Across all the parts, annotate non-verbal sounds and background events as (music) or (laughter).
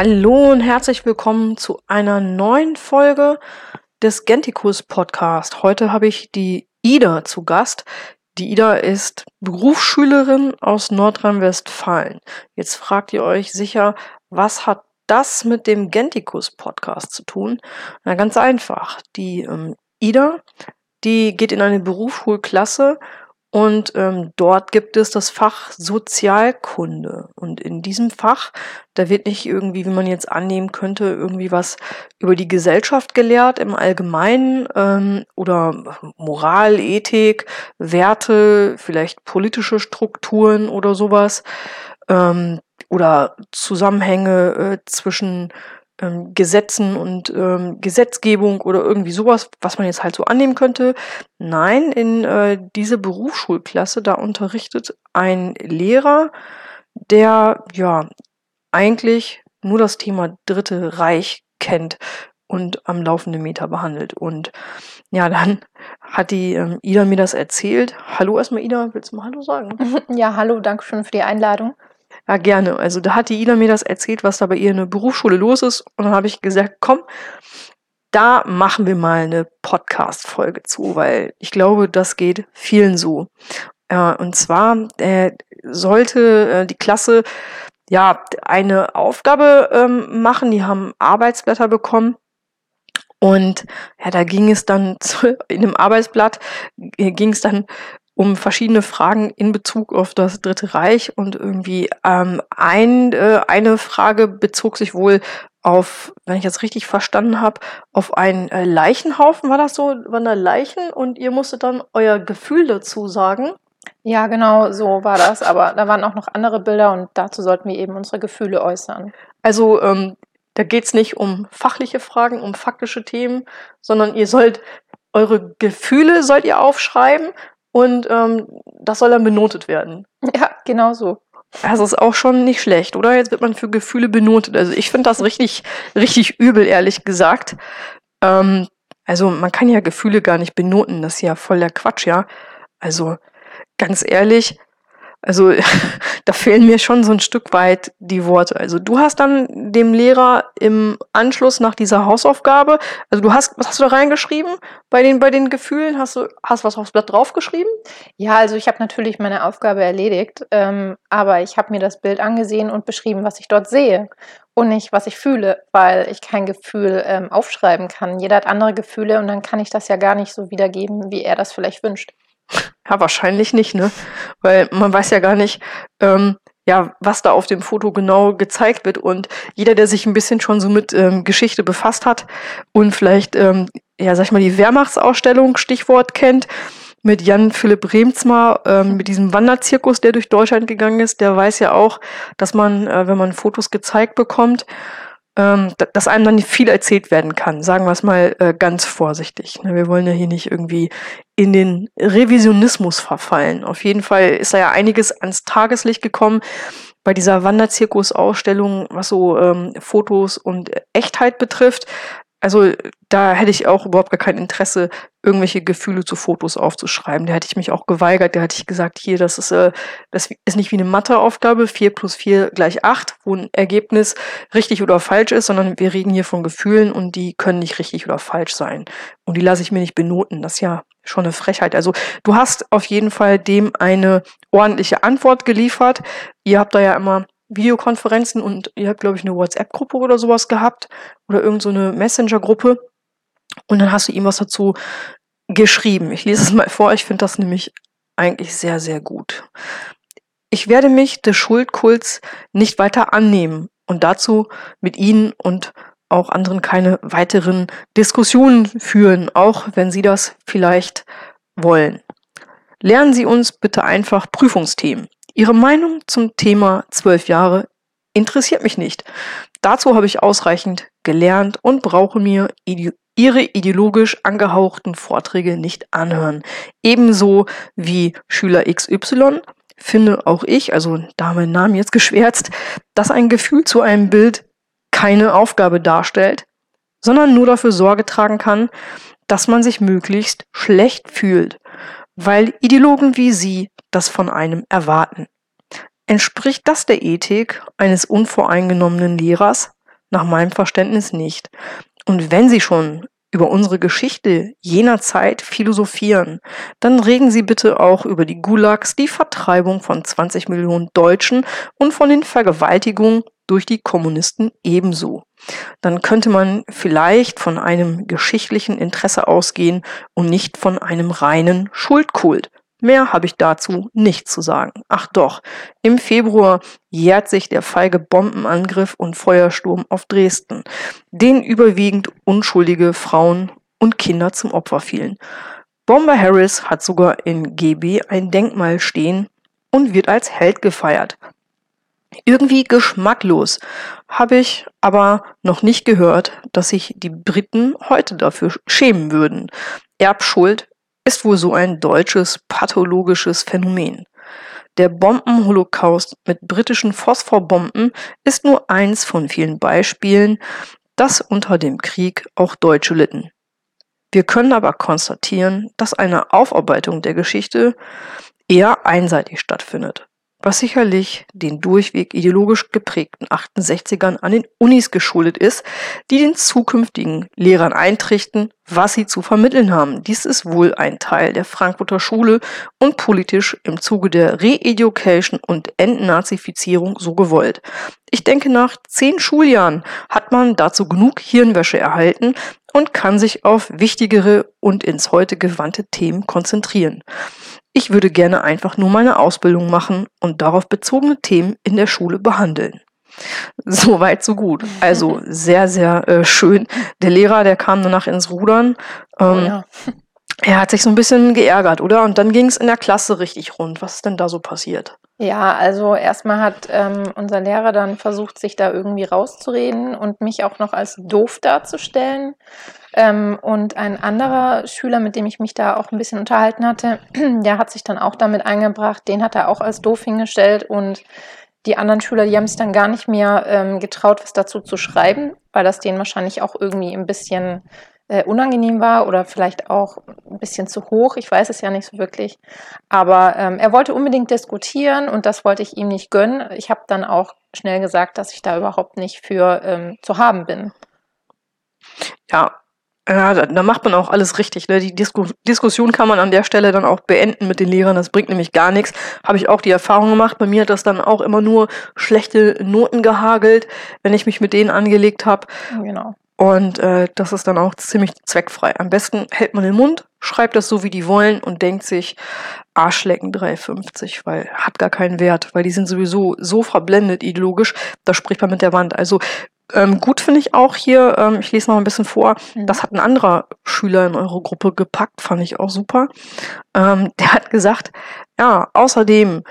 Hallo und herzlich willkommen zu einer neuen Folge des Gentikus Podcast. Heute habe ich die Ida zu Gast. Die Ida ist Berufsschülerin aus Nordrhein-Westfalen. Jetzt fragt ihr euch sicher, was hat das mit dem Gentikus Podcast zu tun? Na ganz einfach. Die ähm, Ida, die geht in eine Berufsschulklasse und ähm, dort gibt es das Fach Sozialkunde. Und in diesem Fach, da wird nicht irgendwie, wie man jetzt annehmen könnte, irgendwie was über die Gesellschaft gelehrt im Allgemeinen ähm, oder Moral, Ethik, Werte, vielleicht politische Strukturen oder sowas ähm, oder Zusammenhänge äh, zwischen ähm, Gesetzen und ähm, Gesetzgebung oder irgendwie sowas, was man jetzt halt so annehmen könnte. Nein, in äh, diese Berufsschulklasse, da unterrichtet ein Lehrer, der ja eigentlich nur das Thema Dritte Reich kennt und am laufenden Meter behandelt. Und ja, dann (laughs) hat die ähm, Ida mir das erzählt. Hallo erstmal, Ida, willst du mal Hallo sagen? (laughs) Ja, hallo, danke schön für die Einladung. Ja, gerne. Also da hat die Ida mir das erzählt, was da bei ihr in der Berufsschule los ist. Und dann habe ich gesagt, komm, da machen wir mal eine Podcast-Folge zu, weil ich glaube, das geht vielen so. Äh, und zwar äh, sollte äh, die Klasse ja eine Aufgabe ähm, machen. Die haben Arbeitsblätter bekommen. Und ja, da ging es dann (laughs) zu, in dem Arbeitsblatt äh, ging es dann um verschiedene Fragen in Bezug auf das Dritte Reich und irgendwie ähm, ein, äh, eine Frage bezog sich wohl auf, wenn ich jetzt richtig verstanden habe, auf einen äh, Leichenhaufen, war das so, waren da Leichen und ihr musstet dann euer Gefühl dazu sagen? Ja, genau, so war das. Aber da waren auch noch andere Bilder und dazu sollten wir eben unsere Gefühle äußern. Also ähm, da geht's nicht um fachliche Fragen, um faktische Themen, sondern ihr sollt eure Gefühle sollt ihr aufschreiben und ähm, das soll dann benotet werden. Ja, genau so. Das ist auch schon nicht schlecht, oder? Jetzt wird man für Gefühle benotet. Also ich finde das richtig, richtig übel, ehrlich gesagt. Ähm, also man kann ja Gefühle gar nicht benoten. Das ist ja voll der Quatsch, ja. Also ganz ehrlich, also (laughs) da fehlen mir schon so ein Stück weit die Worte. Also du hast dann dem Lehrer im Anschluss nach dieser Hausaufgabe, also du hast, was hast du da reingeschrieben bei den, bei den Gefühlen? Hast du, hast was aufs Blatt draufgeschrieben? Ja, also ich habe natürlich meine Aufgabe erledigt, ähm, aber ich habe mir das Bild angesehen und beschrieben, was ich dort sehe und nicht, was ich fühle, weil ich kein Gefühl ähm, aufschreiben kann. Jeder hat andere Gefühle und dann kann ich das ja gar nicht so wiedergeben, wie er das vielleicht wünscht. Ja, wahrscheinlich nicht, ne? Weil man weiß ja gar nicht, ähm, ja, was da auf dem Foto genau gezeigt wird. Und jeder, der sich ein bisschen schon so mit ähm, Geschichte befasst hat und vielleicht, ähm, ja, sag ich mal, die Wehrmachtsausstellung, Stichwort kennt, mit Jan Philipp Remsmar, ähm, mit diesem Wanderzirkus, der durch Deutschland gegangen ist, der weiß ja auch, dass man, äh, wenn man Fotos gezeigt bekommt, ähm, dass einem dann viel erzählt werden kann. Sagen wir es mal äh, ganz vorsichtig. Ne? Wir wollen ja hier nicht irgendwie in den Revisionismus verfallen. Auf jeden Fall ist da ja einiges ans Tageslicht gekommen bei dieser Wanderzirkus-Ausstellung, was so ähm, Fotos und Echtheit betrifft. Also da hätte ich auch überhaupt gar kein Interesse, irgendwelche Gefühle zu Fotos aufzuschreiben. Da hätte ich mich auch geweigert. Da hätte ich gesagt, hier, das ist, äh, das ist nicht wie eine Matheaufgabe, 4 plus 4 gleich 8, wo ein Ergebnis richtig oder falsch ist, sondern wir reden hier von Gefühlen und die können nicht richtig oder falsch sein. Und die lasse ich mir nicht benoten. Das ist ja schon eine Frechheit. Also du hast auf jeden Fall dem eine ordentliche Antwort geliefert. Ihr habt da ja immer Videokonferenzen und ihr habt, glaube ich, eine WhatsApp-Gruppe oder sowas gehabt oder irgendeine so Messenger-Gruppe. Und dann hast du ihm was dazu geschrieben. Ich lese es mal vor, ich finde das nämlich eigentlich sehr, sehr gut. Ich werde mich des Schuldkults nicht weiter annehmen und dazu mit Ihnen und auch anderen keine weiteren Diskussionen führen, auch wenn Sie das vielleicht wollen. Lernen Sie uns bitte einfach Prüfungsthemen. Ihre Meinung zum Thema zwölf Jahre interessiert mich nicht. Dazu habe ich ausreichend gelernt und brauche mir ide Ihre ideologisch angehauchten Vorträge nicht anhören. Ebenso wie Schüler XY finde auch ich, also da mein Name jetzt (laughs) geschwärzt, dass ein Gefühl zu einem Bild keine Aufgabe darstellt, sondern nur dafür Sorge tragen kann, dass man sich möglichst schlecht fühlt, weil Ideologen wie Sie das von einem erwarten. Entspricht das der Ethik eines unvoreingenommenen Lehrers? nach meinem Verständnis nicht. Und wenn Sie schon über unsere Geschichte jener Zeit philosophieren, dann regen Sie bitte auch über die Gulags, die Vertreibung von 20 Millionen Deutschen und von den Vergewaltigungen durch die Kommunisten ebenso. Dann könnte man vielleicht von einem geschichtlichen Interesse ausgehen und nicht von einem reinen Schuldkult. Mehr habe ich dazu nicht zu sagen. Ach doch, im Februar jährt sich der feige Bombenangriff und Feuersturm auf Dresden, den überwiegend unschuldige Frauen und Kinder zum Opfer fielen. Bomber Harris hat sogar in GB ein Denkmal stehen und wird als Held gefeiert. Irgendwie geschmacklos habe ich aber noch nicht gehört, dass sich die Briten heute dafür schämen würden. Erbschuld ist wohl so ein deutsches pathologisches Phänomen. Der Bombenholocaust mit britischen Phosphorbomben ist nur eins von vielen Beispielen, dass unter dem Krieg auch Deutsche litten. Wir können aber konstatieren, dass eine Aufarbeitung der Geschichte eher einseitig stattfindet was sicherlich den durchweg ideologisch geprägten 68ern an den Unis geschuldet ist, die den zukünftigen Lehrern eintrichten, was sie zu vermitteln haben. Dies ist wohl ein Teil der Frankfurter Schule und politisch im Zuge der Re-Education und Entnazifizierung so gewollt. Ich denke, nach zehn Schuljahren hat man dazu genug Hirnwäsche erhalten und kann sich auf wichtigere und ins Heute gewandte Themen konzentrieren. Ich würde gerne einfach nur meine Ausbildung machen und darauf bezogene Themen in der Schule behandeln. (laughs) So weit, so gut. Also (laughs) sehr, sehr äh, schön. Der Lehrer, der kam danach ins Rudern. Ähm, oh ja. (laughs) Er hat sich so ein bisschen geärgert, oder? Und dann ging es in der Klasse richtig rund. Was ist denn da so passiert? Ja, also erstmal hat ähm, unser Lehrer dann versucht, sich da irgendwie rauszureden und mich auch noch als doof darzustellen. Ähm, und ein anderer Schüler, mit dem ich mich da auch ein bisschen unterhalten hatte, (clears throat) der hat sich dann auch damit eingebracht. Den hat er auch als doof hingestellt und die anderen Schüler, die haben sich dann gar nicht mehr ähm, getraut, was dazu zu schreiben, weil das denen wahrscheinlich auch irgendwie ein bisschen äh, unangenehm war oder vielleicht auch ein bisschen zu hoch. Ich weiß es ja nicht so wirklich. Aber ähm, er wollte unbedingt diskutieren und das wollte ich ihm nicht gönnen. Ich habe dann auch schnell gesagt, dass ich da überhaupt nicht für ähm, zu haben bin. Ja, ja, da, da, macht man auch alles richtig. Ne? Die Disku Diskussion kann man an der Stelle dann auch beenden mit den Lehrern. Das bringt nämlich gar nichts. Habe ich auch die Erfahrung gemacht. Bei mir hat das dann auch immer nur schlechte Noten gehagelt, wenn ich mich mit denen angelegt habe. Genau. Und äh, das ist dann auch ziemlich zweckfrei. Am besten hält man den Mund, schreibt das so, wie die wollen und denkt sich, Arschlecken 3,50, weil hat gar keinen Wert, weil die sind sowieso so verblendet ideologisch, da spricht man mit der Wand. Also ähm, gut finde ich auch hier, ähm, ich lese noch ein bisschen vor, mhm. das hat ein anderer Schüler in eure Gruppe gepackt, fand ich auch super. Ähm, (laughs) der hat gesagt, ja, außerdem,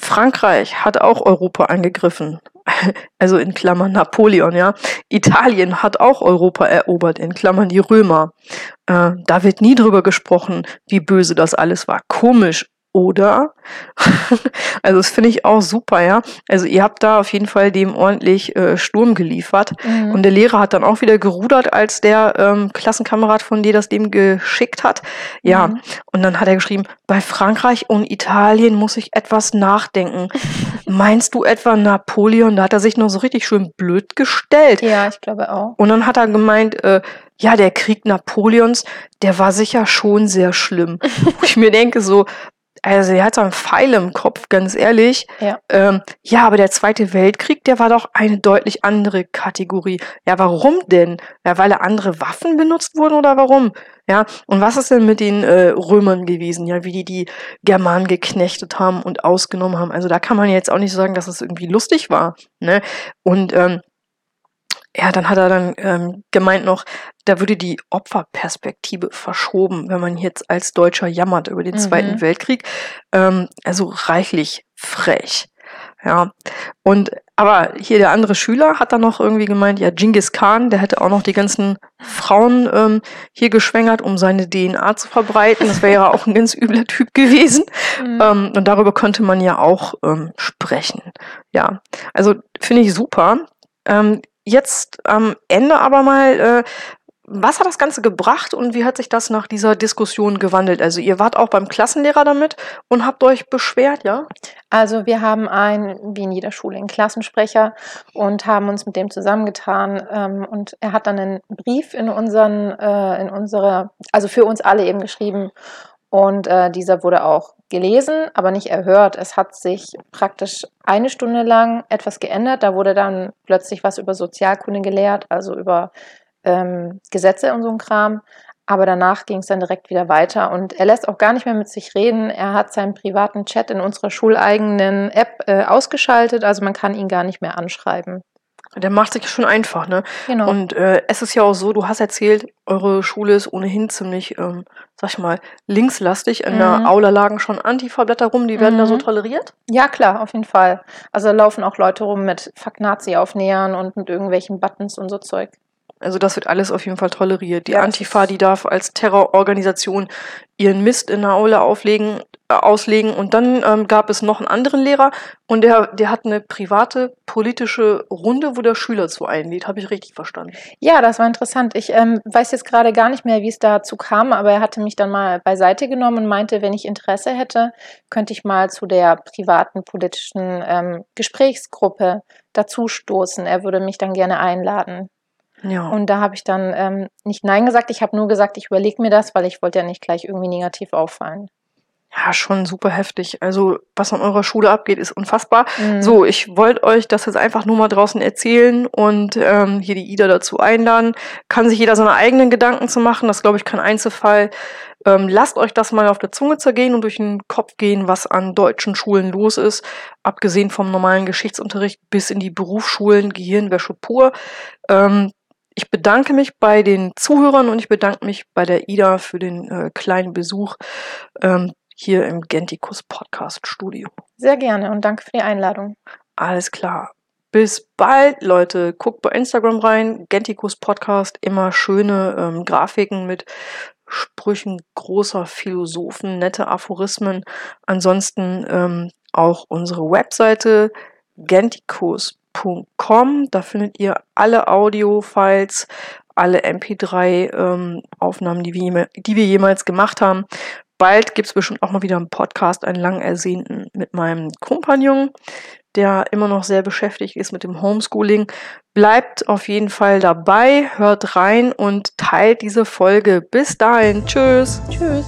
Frankreich hat auch Europa angegriffen. (laughs) also in Klammern Napoleon, ja. Italien hat auch Europa erobert, in Klammern die Römer. Äh, da wird nie drüber gesprochen, wie böse das alles war. Komisch, oder? (laughs) also das finde ich auch super, ja. Also ihr habt da auf jeden Fall dem ordentlich äh, Sturm geliefert. Mhm. Und der Lehrer hat dann auch wieder gerudert, als der ähm, Klassenkamerad von dir das dem geschickt hat. Ja. Mhm. Und dann hat er geschrieben, bei Frankreich und Italien muss ich etwas nachdenken. (laughs) Meinst du etwa Napoleon? Da hat er sich noch so richtig schön blöd gestellt. Ja, ich glaube auch. Und dann hat er gemeint, äh, ja, der Krieg Napoleons, der war sicher schon sehr schlimm. (laughs) ich mir denke so, also er hat so einen Pfeil im Kopf, ganz ehrlich. Ja. Ähm, ja, aber der Zweite Weltkrieg, der war doch eine deutlich andere Kategorie. Ja, warum denn? Ja, weil da andere Waffen benutzt wurden oder warum? Ja, und was ist denn mit den äh, Römern gewesen? Ja, wie die die Germanen geknechtet haben und ausgenommen haben. Also da kann man jetzt auch nicht sagen, dass es irgendwie lustig war. Ne? Und ähm, ja, dann hat er dann ähm, gemeint noch, da würde die Opferperspektive verschoben, wenn man jetzt als Deutscher jammert über den mhm. Zweiten Weltkrieg. Ähm, also reichlich frech. Ja, und aber hier der andere Schüler hat dann noch irgendwie gemeint, ja, Genghis Khan, der hätte auch noch die ganzen Frauen ähm, hier geschwängert, um seine DNA zu verbreiten. Das wäre ja auch ein ganz übler Typ gewesen. Mhm. Ähm, und darüber könnte man ja auch ähm, sprechen. Ja, also finde ich super. Ähm, jetzt am Ende aber mal, äh, was hat das Ganze gebracht und wie hat sich das nach dieser Diskussion gewandelt? Also ihr wart auch beim Klassenlehrer damit und habt euch beschwert, ja? Also wir haben einen, wie in jeder Schule, einen Klassensprecher und haben uns mit dem zusammengetan. Ähm, und er hat dann einen Brief in unseren, äh, in unsere, also für uns alle eben geschrieben. Und äh, dieser wurde auch gelesen, aber nicht erhört. Es hat sich praktisch eine Stunde lang etwas geändert. Da wurde dann plötzlich was über Sozialkunde gelehrt, also über ähm, Gesetze und so ein Kram. Aber danach ging es dann direkt wieder weiter und er lässt auch gar nicht mehr mit sich reden. Er hat seinen privaten Chat in unserer schuleigenen App äh, ausgeschaltet, also man kann ihn gar nicht mehr anschreiben. Der macht sich schon einfach, ne? Genau. Und äh, es ist ja auch so, du hast erzählt, eure Schule ist ohnehin ziemlich, ähm, sag ich mal, linkslastig. In Mhm. der Aula lagen schon Antifa-Blätter rum, die werden da so Mhm. toleriert. Ja, klar, auf jeden Fall. Also da laufen auch Leute rum mit Fuck Nazi-Aufnähern und mit irgendwelchen Buttons und so Zeug. Also das wird alles auf jeden Fall toleriert. Die Ja, Antifa, die darf als Terrororganisation ihren Mist in der Aula auflegen, äh, auslegen. Und dann ähm, gab es noch einen anderen Lehrer und der, der hat eine private politische Runde, wo der Schüler zu einlädt. Habe ich richtig verstanden? Ja, das war interessant. Ich ähm, weiß jetzt gerade gar nicht mehr, wie es dazu kam, aber er hatte mich dann mal beiseite genommen und meinte, wenn ich Interesse hätte, könnte ich mal zu der privaten politischen ähm, Gesprächsgruppe dazustoßen. Er würde mich dann gerne einladen. Ja. Und da habe ich dann ähm, nicht Nein gesagt. Ich habe nur gesagt, ich überlege mir das, weil ich wollte ja nicht gleich irgendwie negativ auffallen. Ja, schon super heftig. Also, was an eurer Schule abgeht, ist unfassbar. Mhm. So, ich wollte euch das jetzt einfach nur mal draußen erzählen und ähm, hier die Ida dazu einladen. Kann sich jeder seine eigenen Gedanken zu machen. Das glaube ich kein Einzelfall. Ähm, lasst euch das mal auf der Zunge zergehen und durch den Kopf gehen, was an deutschen Schulen los ist. Abgesehen vom normalen Geschichtsunterricht bis in die Berufsschulen, Gehirnwäsche pur. Ähm, ich bedanke mich bei den Zuhörern und ich bedanke mich bei der Ida für den äh, kleinen Besuch ähm, hier im Gentikus Podcast Studio. Sehr gerne und danke für die Einladung. Alles klar. Bis bald, Leute. Guckt bei Instagram rein. Gentikus Podcast. Immer schöne ähm, Grafiken mit Sprüchen großer Philosophen, nette Aphorismen. Ansonsten ähm, auch unsere Webseite gentikus.com. Da findet ihr alle Audio-Files, alle MP3-Aufnahmen, die, wir die wir jemals gemacht haben. Bald gibt es bestimmt auch mal wieder einen Podcast, einen lang ersehnten mit meinem Kompagnon, der immer noch sehr beschäftigt ist mit dem Homeschooling. Bleibt auf jeden Fall dabei, hört rein und teilt diese Folge. Bis dahin, tschüss. Tschüss.